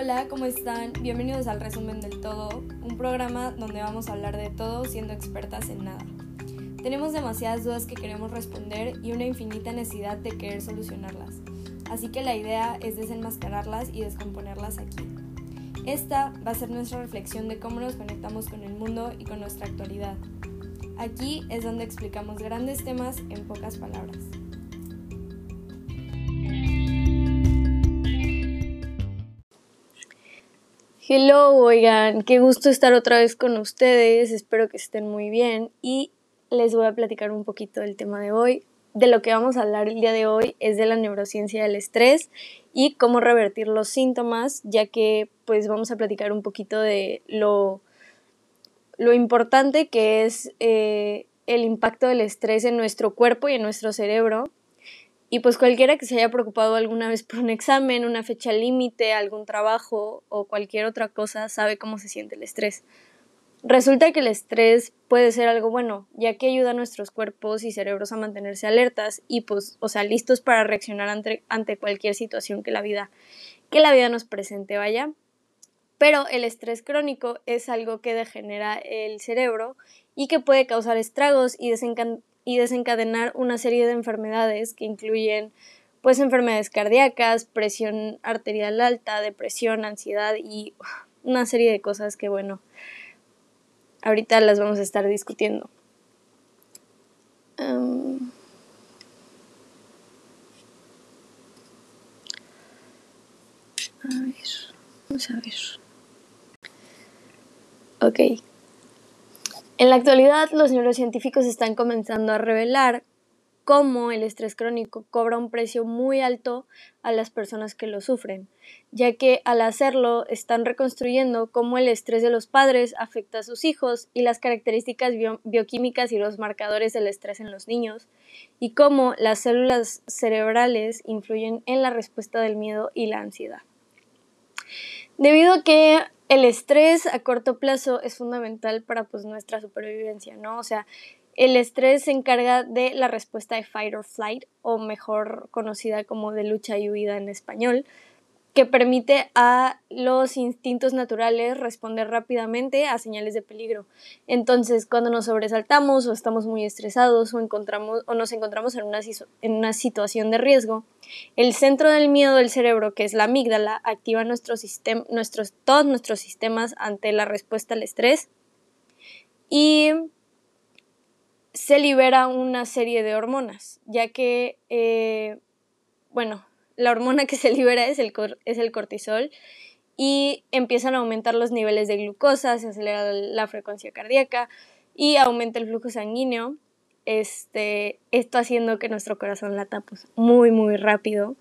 Hola, ¿cómo están? Bienvenidos al Resumen del Todo, un programa donde vamos a hablar de todo siendo expertas en nada. Tenemos demasiadas dudas que queremos responder y una infinita necesidad de querer solucionarlas, así que la idea es desenmascararlas y descomponerlas aquí. Esta va a ser nuestra reflexión de cómo nos conectamos con el mundo y con nuestra actualidad. Aquí es donde explicamos grandes temas en pocas palabras. Hello, oigan, qué gusto estar otra vez con ustedes, espero que estén muy bien y les voy a platicar un poquito del tema de hoy. De lo que vamos a hablar el día de hoy es de la neurociencia del estrés y cómo revertir los síntomas, ya que pues vamos a platicar un poquito de lo, lo importante que es eh, el impacto del estrés en nuestro cuerpo y en nuestro cerebro y pues cualquiera que se haya preocupado alguna vez por un examen, una fecha límite, algún trabajo o cualquier otra cosa sabe cómo se siente el estrés. Resulta que el estrés puede ser algo bueno, ya que ayuda a nuestros cuerpos y cerebros a mantenerse alertas y pues, o sea, listos para reaccionar ante, ante cualquier situación que la vida que la vida nos presente, vaya. Pero el estrés crónico es algo que degenera el cerebro y que puede causar estragos y desencantar y desencadenar una serie de enfermedades que incluyen pues enfermedades cardíacas, presión arterial alta, depresión, ansiedad y una serie de cosas que bueno, ahorita las vamos a estar discutiendo. Um, a ver, vamos a ver. Ok. En la actualidad, los neurocientíficos están comenzando a revelar cómo el estrés crónico cobra un precio muy alto a las personas que lo sufren, ya que al hacerlo están reconstruyendo cómo el estrés de los padres afecta a sus hijos y las características bioquímicas y los marcadores del estrés en los niños, y cómo las células cerebrales influyen en la respuesta del miedo y la ansiedad. Debido a que el estrés a corto plazo es fundamental para pues nuestra supervivencia, ¿no? O sea, el estrés se encarga de la respuesta de fight or flight, o mejor conocida como de lucha y huida en español, que permite a los instintos naturales responder rápidamente a señales de peligro. Entonces, cuando nos sobresaltamos o estamos muy estresados o, encontramos, o nos encontramos en una, en una situación de riesgo, el centro del miedo del cerebro, que es la amígdala, activa nuestro nuestros, todos nuestros sistemas ante la respuesta al estrés y se libera una serie de hormonas, ya que, eh, bueno, la hormona que se libera es el, es el cortisol y empiezan a aumentar los niveles de glucosa, se acelera la frecuencia cardíaca y aumenta el flujo sanguíneo. Este, esto haciendo que nuestro corazón lata pues, muy muy rápido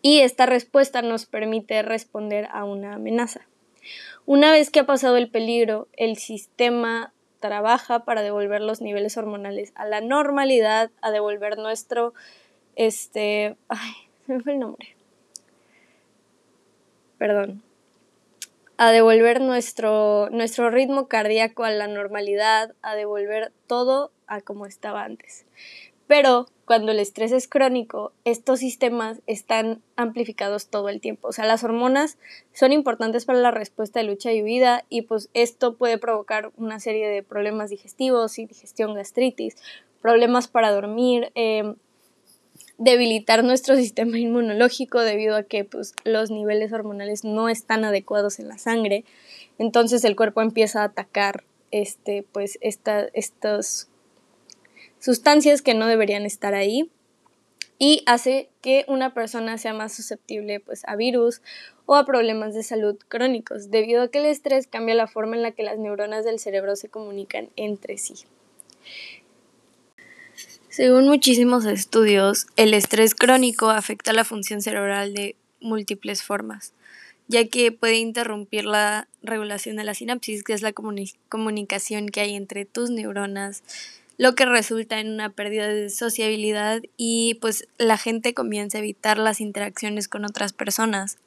y esta respuesta nos permite responder a una amenaza. Una vez que ha pasado el peligro, el sistema trabaja para devolver los niveles hormonales a la normalidad, a devolver nuestro, este, ay, me fue el nombre. Perdón. A devolver nuestro, nuestro ritmo cardíaco a la normalidad, a devolver todo a como estaba antes. Pero cuando el estrés es crónico, estos sistemas están amplificados todo el tiempo. O sea, las hormonas son importantes para la respuesta de lucha y huida y pues esto puede provocar una serie de problemas digestivos, indigestión, gastritis, problemas para dormir, eh, debilitar nuestro sistema inmunológico debido a que pues, los niveles hormonales no están adecuados en la sangre. Entonces el cuerpo empieza a atacar este, pues, estas sustancias que no deberían estar ahí y hace que una persona sea más susceptible pues, a virus o a problemas de salud crónicos, debido a que el estrés cambia la forma en la que las neuronas del cerebro se comunican entre sí. Según muchísimos estudios, el estrés crónico afecta la función cerebral de múltiples formas, ya que puede interrumpir la regulación de la sinapsis, que es la comunicación que hay entre tus neuronas, lo que resulta en una pérdida de sociabilidad y pues la gente comienza a evitar las interacciones con otras personas.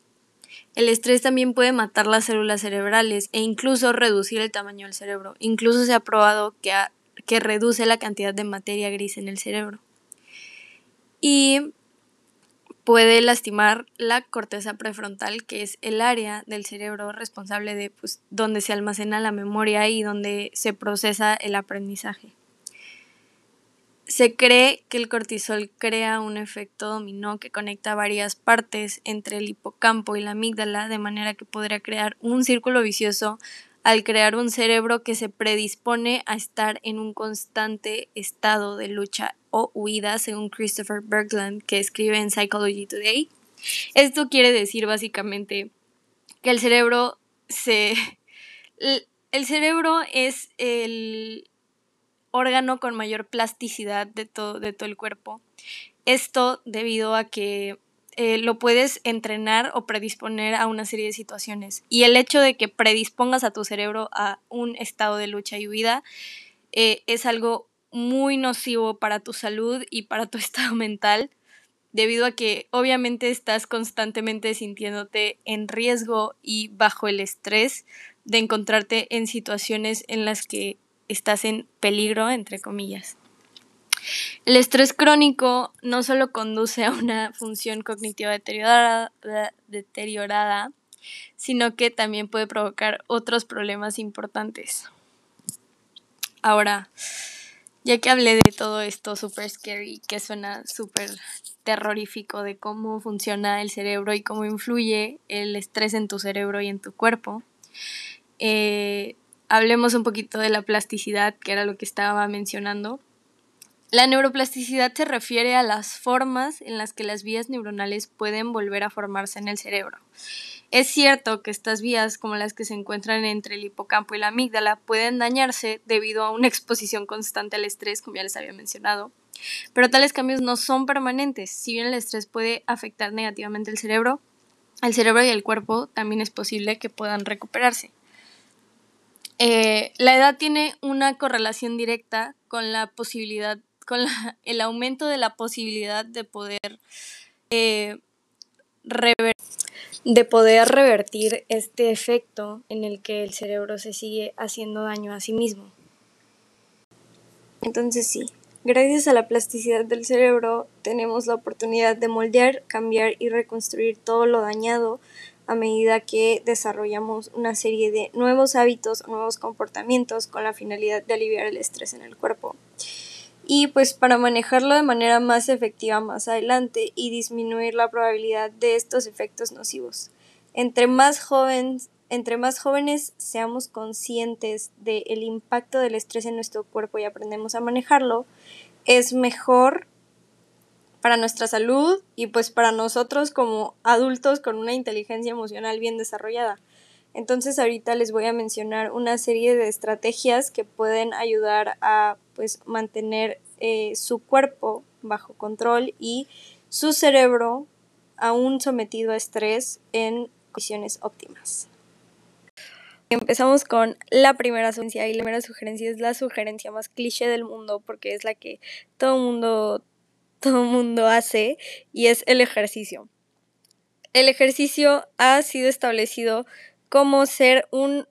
El estrés también puede matar las células cerebrales e incluso reducir el tamaño del cerebro. Incluso se ha probado que a que reduce la cantidad de materia gris en el cerebro. Y puede lastimar la corteza prefrontal, que es el área del cerebro responsable de pues, donde se almacena la memoria y donde se procesa el aprendizaje. Se cree que el cortisol crea un efecto dominó que conecta varias partes entre el hipocampo y la amígdala, de manera que podría crear un círculo vicioso al crear un cerebro que se predispone a estar en un constante estado de lucha o huida, según Christopher Bergland, que escribe en Psychology Today. Esto quiere decir básicamente que el cerebro se... El cerebro es el órgano con mayor plasticidad de todo, de todo el cuerpo. Esto debido a que eh, lo puedes entrenar o predisponer a una serie de situaciones. Y el hecho de que predispongas a tu cerebro a un estado de lucha y huida eh, es algo muy nocivo para tu salud y para tu estado mental, debido a que obviamente estás constantemente sintiéndote en riesgo y bajo el estrés de encontrarte en situaciones en las que estás en peligro, entre comillas. El estrés crónico no solo conduce a una función cognitiva deteriorada, deteriorada, sino que también puede provocar otros problemas importantes. Ahora, ya que hablé de todo esto súper scary, que suena súper terrorífico de cómo funciona el cerebro y cómo influye el estrés en tu cerebro y en tu cuerpo, eh, hablemos un poquito de la plasticidad, que era lo que estaba mencionando. La neuroplasticidad se refiere a las formas en las que las vías neuronales pueden volver a formarse en el cerebro. Es cierto que estas vías, como las que se encuentran entre el hipocampo y la amígdala, pueden dañarse debido a una exposición constante al estrés, como ya les había mencionado, pero tales cambios no son permanentes. Si bien el estrés puede afectar negativamente el cerebro, el cerebro y el cuerpo también es posible que puedan recuperarse. Eh, la edad tiene una correlación directa con la posibilidad con el aumento de la posibilidad de poder eh, de poder revertir este efecto en el que el cerebro se sigue haciendo daño a sí mismo. Entonces sí, gracias a la plasticidad del cerebro tenemos la oportunidad de moldear, cambiar y reconstruir todo lo dañado a medida que desarrollamos una serie de nuevos hábitos o nuevos comportamientos con la finalidad de aliviar el estrés en el cuerpo y pues para manejarlo de manera más efectiva más adelante y disminuir la probabilidad de estos efectos nocivos. Entre más jóvenes, entre más jóvenes seamos conscientes del impacto del estrés en nuestro cuerpo y aprendemos a manejarlo, es mejor para nuestra salud y pues para nosotros como adultos con una inteligencia emocional bien desarrollada. Entonces ahorita les voy a mencionar una serie de estrategias que pueden ayudar a pues mantener eh, su cuerpo bajo control y su cerebro aún sometido a estrés en condiciones óptimas. Empezamos con la primera sugerencia y la primera sugerencia es la sugerencia más cliché del mundo porque es la que todo mundo todo mundo hace y es el ejercicio. El ejercicio ha sido establecido como ser un,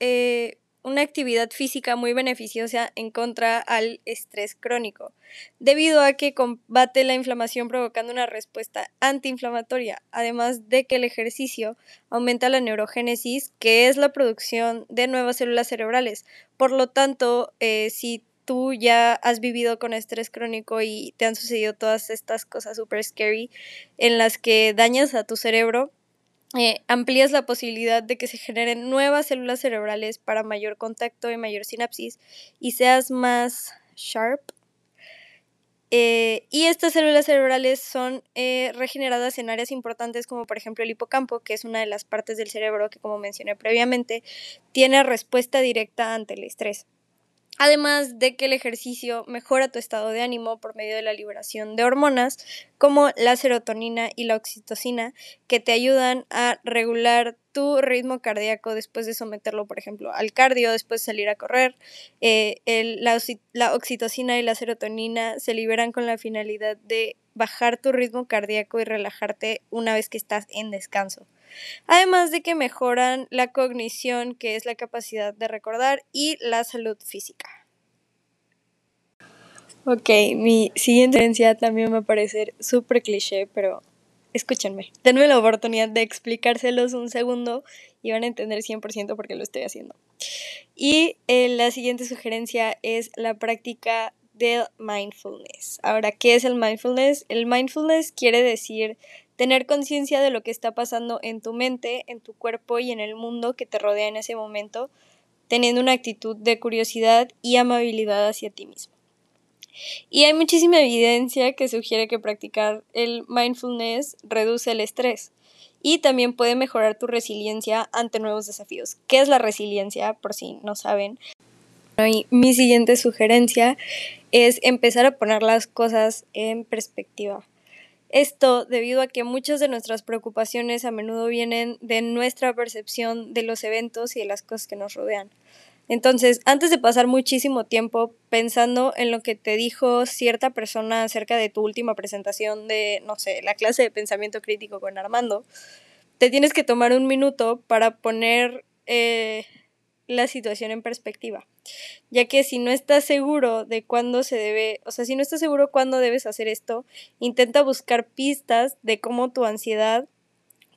eh, una actividad física muy beneficiosa en contra al estrés crónico, debido a que combate la inflamación provocando una respuesta antiinflamatoria, además de que el ejercicio aumenta la neurogénesis, que es la producción de nuevas células cerebrales. Por lo tanto, eh, si tú ya has vivido con estrés crónico y te han sucedido todas estas cosas super scary en las que dañas a tu cerebro, eh, amplías la posibilidad de que se generen nuevas células cerebrales para mayor contacto y mayor sinapsis y seas más sharp. Eh, y estas células cerebrales son eh, regeneradas en áreas importantes como por ejemplo el hipocampo, que es una de las partes del cerebro que como mencioné previamente, tiene respuesta directa ante el estrés. Además de que el ejercicio mejora tu estado de ánimo por medio de la liberación de hormonas como la serotonina y la oxitocina que te ayudan a regular tu ritmo cardíaco después de someterlo, por ejemplo, al cardio, después de salir a correr. Eh, la, la oxitocina y la serotonina se liberan con la finalidad de bajar tu ritmo cardíaco y relajarte una vez que estás en descanso. Además de que mejoran la cognición, que es la capacidad de recordar, y la salud física. Ok, mi siguiente herencia también va a parecer súper cliché, pero escúchenme, denme la oportunidad de explicárselos un segundo y van a entender 100% por qué lo estoy haciendo. Y eh, la siguiente sugerencia es la práctica del mindfulness. Ahora, ¿qué es el mindfulness? El mindfulness quiere decir tener conciencia de lo que está pasando en tu mente, en tu cuerpo y en el mundo que te rodea en ese momento, teniendo una actitud de curiosidad y amabilidad hacia ti mismo. Y hay muchísima evidencia que sugiere que practicar el mindfulness reduce el estrés y también puede mejorar tu resiliencia ante nuevos desafíos. ¿Qué es la resiliencia? Por si no saben. mi siguiente sugerencia es empezar a poner las cosas en perspectiva. Esto debido a que muchas de nuestras preocupaciones a menudo vienen de nuestra percepción de los eventos y de las cosas que nos rodean. Entonces, antes de pasar muchísimo tiempo pensando en lo que te dijo cierta persona acerca de tu última presentación de, no sé, la clase de pensamiento crítico con Armando, te tienes que tomar un minuto para poner eh, la situación en perspectiva. Ya que si no estás seguro de cuándo se debe, o sea, si no estás seguro cuándo debes hacer esto, intenta buscar pistas de cómo tu ansiedad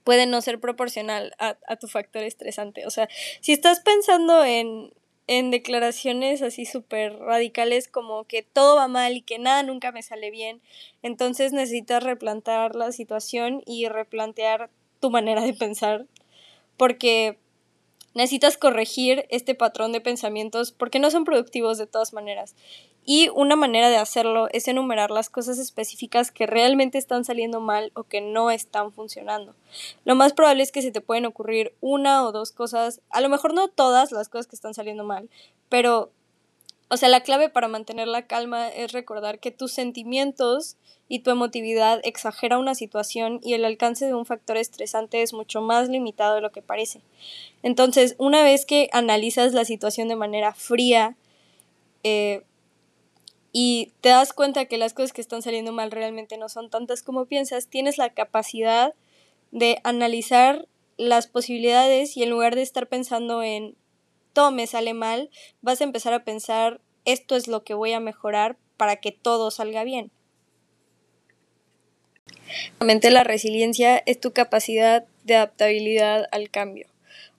puede no ser proporcional a, a tu factor estresante. O sea, si estás pensando en, en declaraciones así súper radicales como que todo va mal y que nada nunca me sale bien, entonces necesitas replantear la situación y replantear tu manera de pensar porque necesitas corregir este patrón de pensamientos porque no son productivos de todas maneras. Y una manera de hacerlo es enumerar las cosas específicas que realmente están saliendo mal o que no están funcionando. Lo más probable es que se te pueden ocurrir una o dos cosas, a lo mejor no todas las cosas que están saliendo mal, pero, o sea, la clave para mantener la calma es recordar que tus sentimientos y tu emotividad exagera una situación y el alcance de un factor estresante es mucho más limitado de lo que parece. Entonces, una vez que analizas la situación de manera fría, eh, y te das cuenta que las cosas que están saliendo mal realmente no son tantas como piensas, tienes la capacidad de analizar las posibilidades y en lugar de estar pensando en todo me sale mal, vas a empezar a pensar esto es lo que voy a mejorar para que todo salga bien. La resiliencia es tu capacidad de adaptabilidad al cambio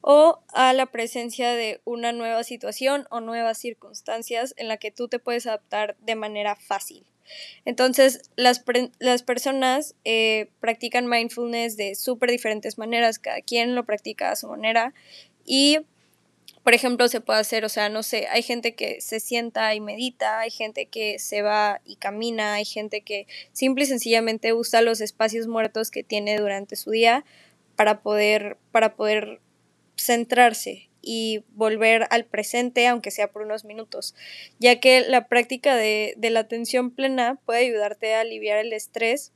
o a la presencia de una nueva situación o nuevas circunstancias en la que tú te puedes adaptar de manera fácil. Entonces, las, las personas eh, practican mindfulness de súper diferentes maneras, cada quien lo practica a su manera y, por ejemplo, se puede hacer, o sea, no sé, hay gente que se sienta y medita, hay gente que se va y camina, hay gente que simple y sencillamente usa los espacios muertos que tiene durante su día para poder, para poder centrarse y volver al presente, aunque sea por unos minutos, ya que la práctica de, de la atención plena puede ayudarte a aliviar el estrés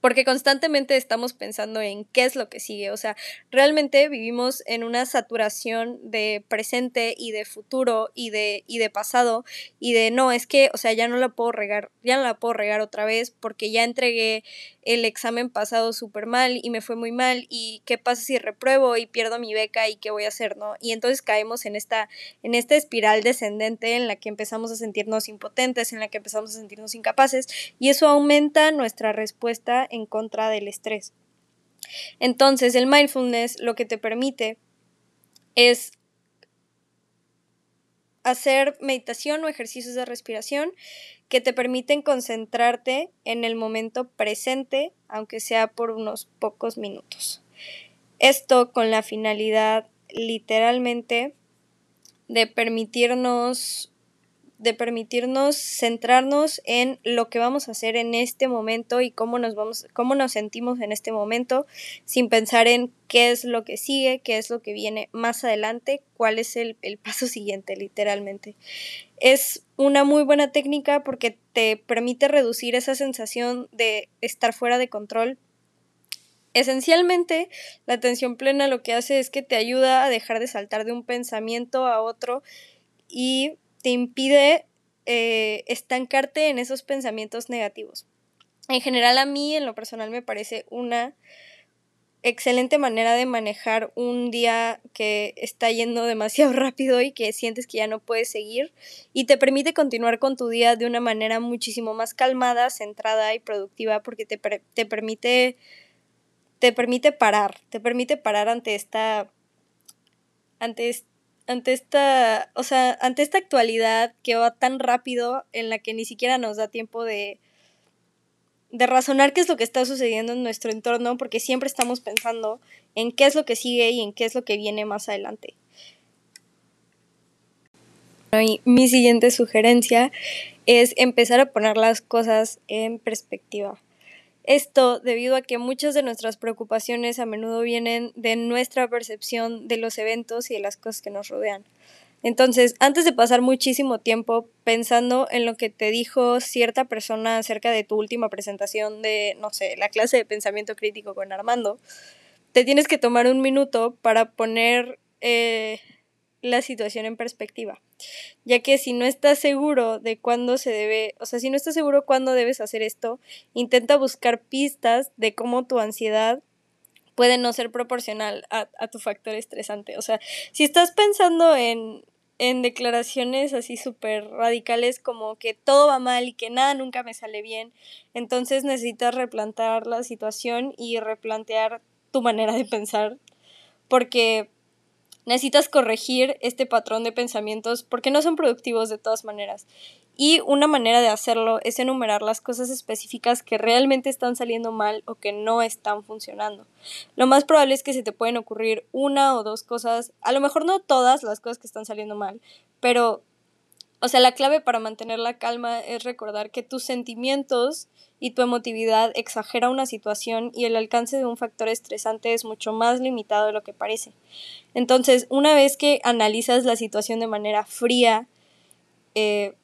porque constantemente estamos pensando en qué es lo que sigue, o sea, realmente vivimos en una saturación de presente y de futuro y de, y de pasado y de no, es que, o sea, ya no la puedo regar, ya no la puedo regar otra vez porque ya entregué el examen pasado súper mal y me fue muy mal y qué pasa si repruebo y pierdo mi beca y qué voy a hacer, ¿no? Y entonces caemos en esta, en esta espiral descendente en la que empezamos a sentirnos impotentes, en la que empezamos a sentirnos incapaces y eso aumenta nuestra respuesta en contra del estrés. Entonces el mindfulness lo que te permite es hacer meditación o ejercicios de respiración que te permiten concentrarte en el momento presente, aunque sea por unos pocos minutos. Esto con la finalidad literalmente de permitirnos de permitirnos centrarnos en lo que vamos a hacer en este momento y cómo nos vamos, cómo nos sentimos en este momento, sin pensar en qué es lo que sigue, qué es lo que viene más adelante, cuál es el, el paso siguiente, literalmente. Es una muy buena técnica porque te permite reducir esa sensación de estar fuera de control Esencialmente, la atención plena lo que hace es que te ayuda a dejar de saltar de un pensamiento a otro y te impide eh, estancarte en esos pensamientos negativos. En general a mí, en lo personal, me parece una excelente manera de manejar un día que está yendo demasiado rápido y que sientes que ya no puedes seguir y te permite continuar con tu día de una manera muchísimo más calmada, centrada y productiva porque te, te permite te permite parar, te permite parar ante esta, ante, ante esta, o sea, ante esta actualidad que va tan rápido en la que ni siquiera nos da tiempo de, de razonar qué es lo que está sucediendo en nuestro entorno, porque siempre estamos pensando en qué es lo que sigue y en qué es lo que viene más adelante. Y mi siguiente sugerencia es empezar a poner las cosas en perspectiva. Esto debido a que muchas de nuestras preocupaciones a menudo vienen de nuestra percepción de los eventos y de las cosas que nos rodean. Entonces, antes de pasar muchísimo tiempo pensando en lo que te dijo cierta persona acerca de tu última presentación de, no sé, la clase de pensamiento crítico con Armando, te tienes que tomar un minuto para poner eh, la situación en perspectiva. Ya que si no estás seguro de cuándo se debe, o sea, si no estás seguro cuándo debes hacer esto, intenta buscar pistas de cómo tu ansiedad puede no ser proporcional a, a tu factor estresante. O sea, si estás pensando en, en declaraciones así súper radicales como que todo va mal y que nada nunca me sale bien, entonces necesitas replantear la situación y replantear tu manera de pensar porque necesitas corregir este patrón de pensamientos porque no son productivos de todas maneras. Y una manera de hacerlo es enumerar las cosas específicas que realmente están saliendo mal o que no están funcionando. Lo más probable es que se te pueden ocurrir una o dos cosas, a lo mejor no todas las cosas que están saliendo mal, pero o sea, la clave para mantener la calma es recordar que tus sentimientos y tu emotividad exagera una situación y el alcance de un factor estresante es mucho más limitado de lo que parece. Entonces, una vez que analizas la situación de manera fría eh,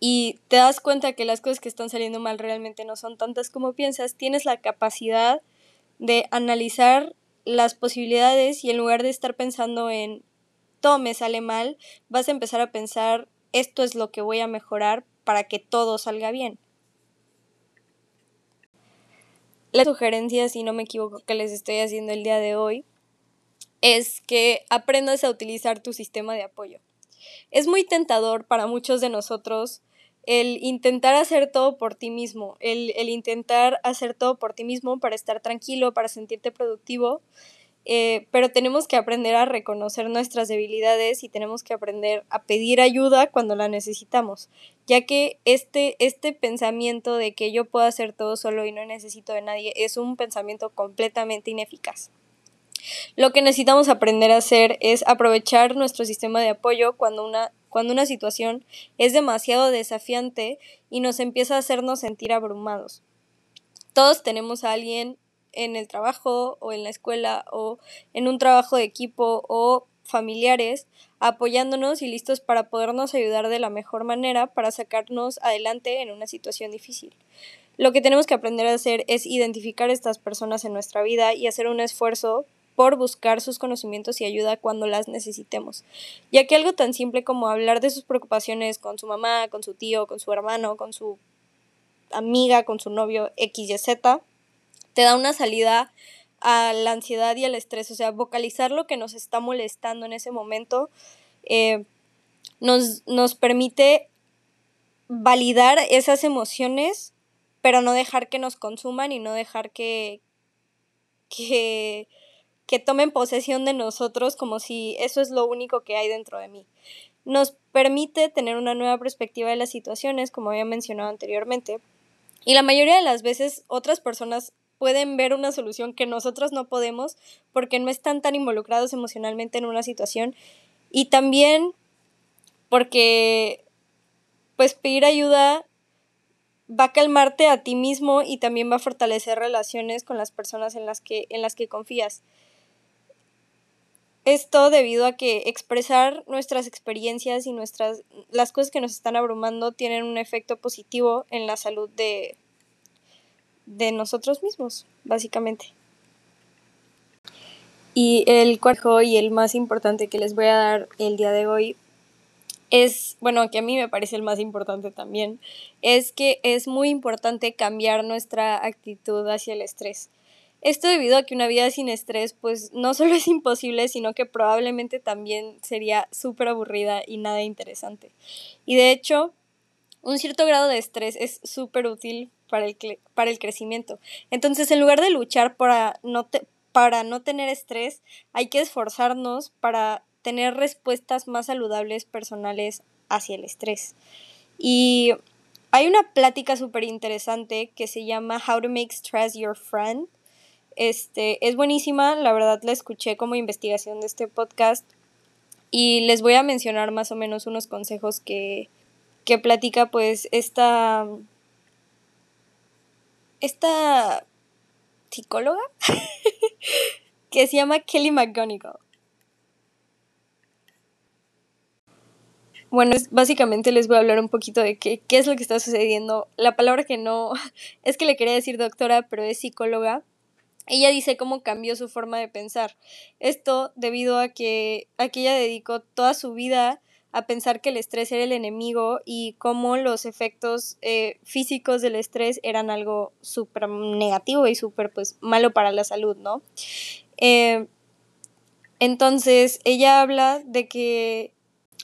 y te das cuenta que las cosas que están saliendo mal realmente no son tantas como piensas, tienes la capacidad de analizar las posibilidades y en lugar de estar pensando en todo me sale mal, vas a empezar a pensar, esto es lo que voy a mejorar para que todo salga bien. La sugerencia, si no me equivoco, que les estoy haciendo el día de hoy es que aprendas a utilizar tu sistema de apoyo. Es muy tentador para muchos de nosotros el intentar hacer todo por ti mismo, el, el intentar hacer todo por ti mismo para estar tranquilo, para sentirte productivo, eh, pero tenemos que aprender a reconocer nuestras debilidades y tenemos que aprender a pedir ayuda cuando la necesitamos, ya que este, este pensamiento de que yo puedo hacer todo solo y no necesito de nadie es un pensamiento completamente ineficaz. Lo que necesitamos aprender a hacer es aprovechar nuestro sistema de apoyo cuando una, cuando una situación es demasiado desafiante y nos empieza a hacernos sentir abrumados. Todos tenemos a alguien en el trabajo o en la escuela o en un trabajo de equipo o familiares apoyándonos y listos para podernos ayudar de la mejor manera para sacarnos adelante en una situación difícil. Lo que tenemos que aprender a hacer es identificar a estas personas en nuestra vida y hacer un esfuerzo por buscar sus conocimientos y ayuda cuando las necesitemos. Ya que algo tan simple como hablar de sus preocupaciones con su mamá, con su tío, con su hermano, con su amiga, con su novio X y Z, te da una salida a la ansiedad y al estrés, o sea, vocalizar lo que nos está molestando en ese momento eh, nos, nos permite validar esas emociones, pero no dejar que nos consuman y no dejar que, que, que tomen posesión de nosotros como si eso es lo único que hay dentro de mí. Nos permite tener una nueva perspectiva de las situaciones, como había mencionado anteriormente, y la mayoría de las veces otras personas pueden ver una solución que nosotros no podemos porque no están tan involucrados emocionalmente en una situación y también porque pues pedir ayuda va a calmarte a ti mismo y también va a fortalecer relaciones con las personas en las que, en las que confías. Esto debido a que expresar nuestras experiencias y nuestras las cosas que nos están abrumando tienen un efecto positivo en la salud de, de nosotros mismos, básicamente. Y el cuarto y el más importante que les voy a dar el día de hoy es, bueno, que a mí me parece el más importante también, es que es muy importante cambiar nuestra actitud hacia el estrés. Esto debido a que una vida sin estrés pues no solo es imposible, sino que probablemente también sería súper aburrida y nada interesante. Y de hecho, un cierto grado de estrés es súper útil para el, para el crecimiento. Entonces, en lugar de luchar para no, para no tener estrés, hay que esforzarnos para tener respuestas más saludables personales hacia el estrés. Y hay una plática súper interesante que se llama How to Make Stress Your Friend. Este, es buenísima, la verdad la escuché como investigación de este podcast y les voy a mencionar más o menos unos consejos que, que platica pues esta, esta psicóloga que se llama Kelly McGonigal. Bueno, básicamente les voy a hablar un poquito de qué, qué es lo que está sucediendo. La palabra que no es que le quería decir doctora, pero es psicóloga. Ella dice cómo cambió su forma de pensar. Esto debido a que, a que ella dedicó toda su vida a pensar que el estrés era el enemigo y cómo los efectos eh, físicos del estrés eran algo súper negativo y súper pues malo para la salud, ¿no? Eh, entonces ella habla de que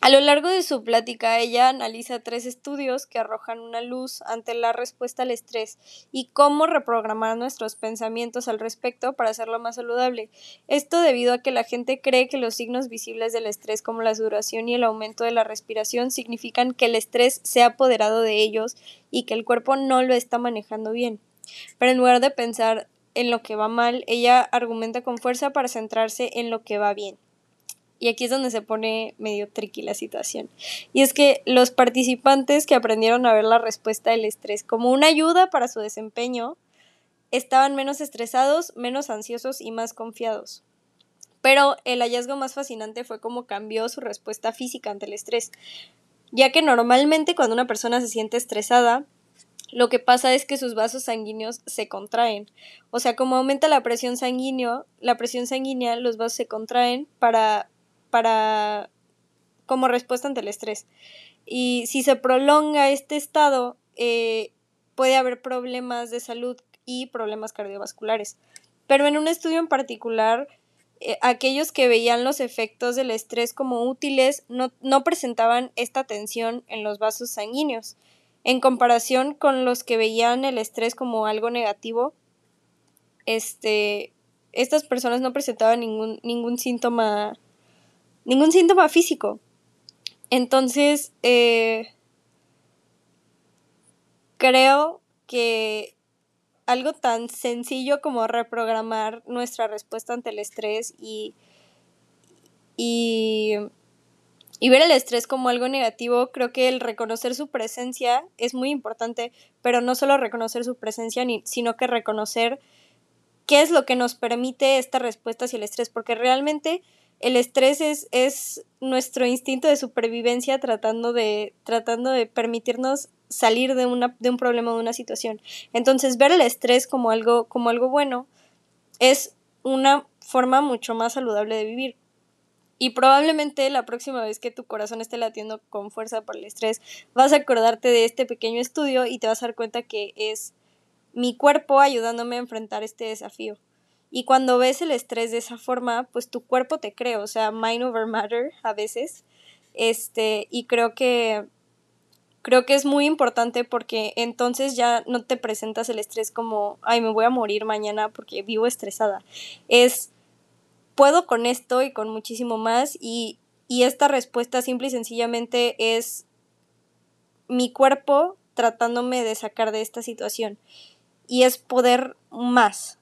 a lo largo de su plática, ella analiza tres estudios que arrojan una luz ante la respuesta al estrés y cómo reprogramar nuestros pensamientos al respecto para hacerlo más saludable. Esto debido a que la gente cree que los signos visibles del estrés como la duración y el aumento de la respiración significan que el estrés se ha apoderado de ellos y que el cuerpo no lo está manejando bien. Pero en lugar de pensar en lo que va mal, ella argumenta con fuerza para centrarse en lo que va bien. Y aquí es donde se pone medio tricky la situación. Y es que los participantes que aprendieron a ver la respuesta del estrés como una ayuda para su desempeño, estaban menos estresados, menos ansiosos y más confiados. Pero el hallazgo más fascinante fue cómo cambió su respuesta física ante el estrés, ya que normalmente cuando una persona se siente estresada, lo que pasa es que sus vasos sanguíneos se contraen. O sea, como aumenta la presión sanguínea, la presión sanguínea, los vasos se contraen para para como respuesta ante el estrés. Y si se prolonga este estado, eh, puede haber problemas de salud y problemas cardiovasculares. Pero en un estudio en particular, eh, aquellos que veían los efectos del estrés como útiles no, no, presentaban esta tensión en los vasos sanguíneos. En comparación con los que veían el estrés como algo negativo, este, estas personas no presentaban ningún, ningún síntoma ningún síntoma físico. Entonces, eh, creo que algo tan sencillo como reprogramar nuestra respuesta ante el estrés y, y, y, ver el estrés como algo negativo, creo que el reconocer su presencia es muy importante, pero no solo reconocer su presencia, ni, sino que reconocer qué es lo que nos permite esta respuesta hacia el estrés, porque realmente el estrés es, es nuestro instinto de supervivencia tratando de, permitirnos salir de, una, un problema o de una situación. Entonces, ver el estrés como algo, como algo bueno es una forma mucho más saludable de vivir. Y probablemente la próxima vez que tu corazón esté latiendo con fuerza por el estrés, vas a acordarte de este pequeño estudio y te vas a dar cuenta que es mi cuerpo ayudándome a enfrentar este desafío. Y cuando ves el estrés de esa forma, pues tu cuerpo te cree, o sea, mind over matter a veces. Este, y creo que creo que es muy importante porque entonces ya no te presentas el estrés como, ay, me voy a morir mañana porque vivo estresada. Es, puedo con esto y con muchísimo más y, y esta respuesta simple y sencillamente es mi cuerpo tratándome de sacar de esta situación. Y es poder más,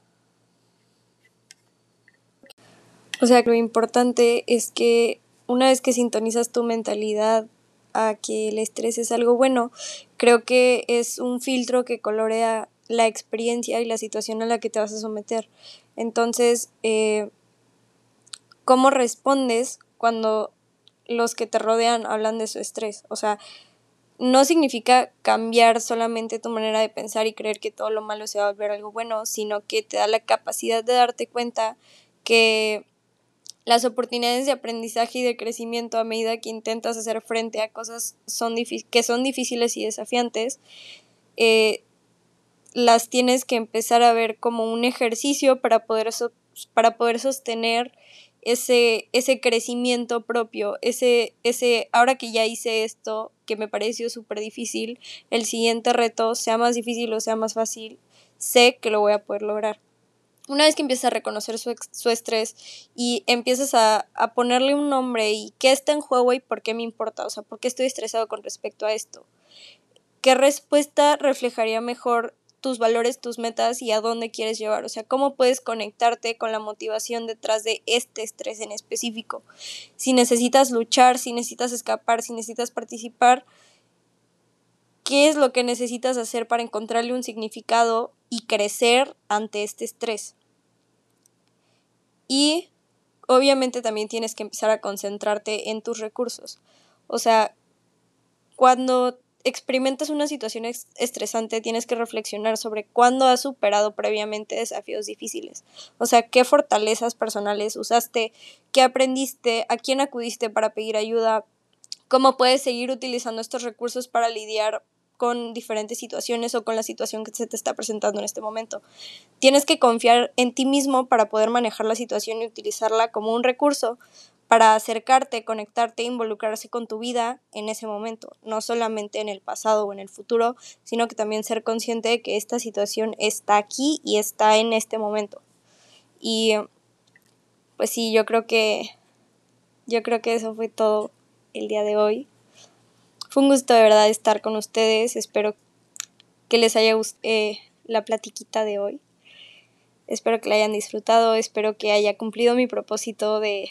O sea, lo importante es que una vez que sintonizas tu mentalidad a que el estrés es algo bueno, creo que es un filtro que colorea la experiencia y la situación a la que te vas a someter. Entonces, eh, ¿cómo respondes cuando los que te rodean hablan de su estrés? O sea, no significa cambiar solamente tu manera de pensar y creer que todo lo malo se va a volver algo bueno, sino que te da la capacidad de darte cuenta que las oportunidades de aprendizaje y de crecimiento a medida que intentas hacer frente a cosas que son difíciles y desafiantes, eh, las tienes que empezar a ver como un ejercicio para poder, para poder sostener ese, ese crecimiento propio, ese, ese, ahora que ya hice esto, que me pareció súper difícil, el siguiente reto, sea más difícil o sea más fácil, sé que lo voy a poder lograr. Una vez que empiezas a reconocer su, su estrés y empiezas a, a, ponerle un nombre y qué está en juego y por qué me importa, o sea, por qué estoy estresado con respecto a esto, qué respuesta reflejaría mejor tus valores, tus metas y a dónde quieres llevar. O sea, cómo puedes conectarte con la motivación detrás de este estrés en específico. Si necesitas luchar, si necesitas escapar, si necesitas participar, ¿qué es lo que necesitas hacer para encontrarle un significado y crecer ante este estrés? Y obviamente también tienes que empezar a concentrarte en tus recursos. O sea, cuando experimentas una situación estresante, tienes que reflexionar sobre cuándo has superado previamente desafíos difíciles. O sea, qué fortalezas personales usaste, qué aprendiste, a quién acudiste para pedir ayuda, cómo puedes seguir utilizando estos recursos para lidiar con diferentes situaciones o con la situación que se te está presentando en este momento. Tienes que confiar en ti mismo para poder manejar la situación y utilizarla como un recurso para acercarte, conectarte, involucrarse con tu vida en ese momento, no solamente en el pasado o en el futuro, sino que también ser consciente de que esta situación está aquí y está en este momento. Y pues sí, yo creo que yo creo que eso fue todo el día de hoy. Fue un gusto de verdad estar con ustedes, espero que les haya gustado eh, la platiquita de hoy. Espero que la hayan disfrutado, espero que haya cumplido mi propósito de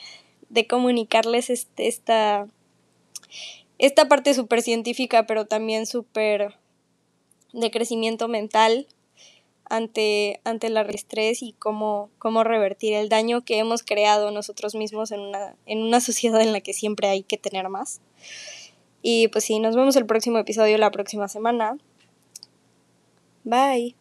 de comunicarles esta, esta parte súper científica, pero también súper de crecimiento mental ante, ante el estrés y cómo, cómo revertir el daño que hemos creado nosotros mismos en una, en una sociedad en la que siempre hay que tener más. Y pues sí, nos vemos el próximo episodio la próxima semana. Bye.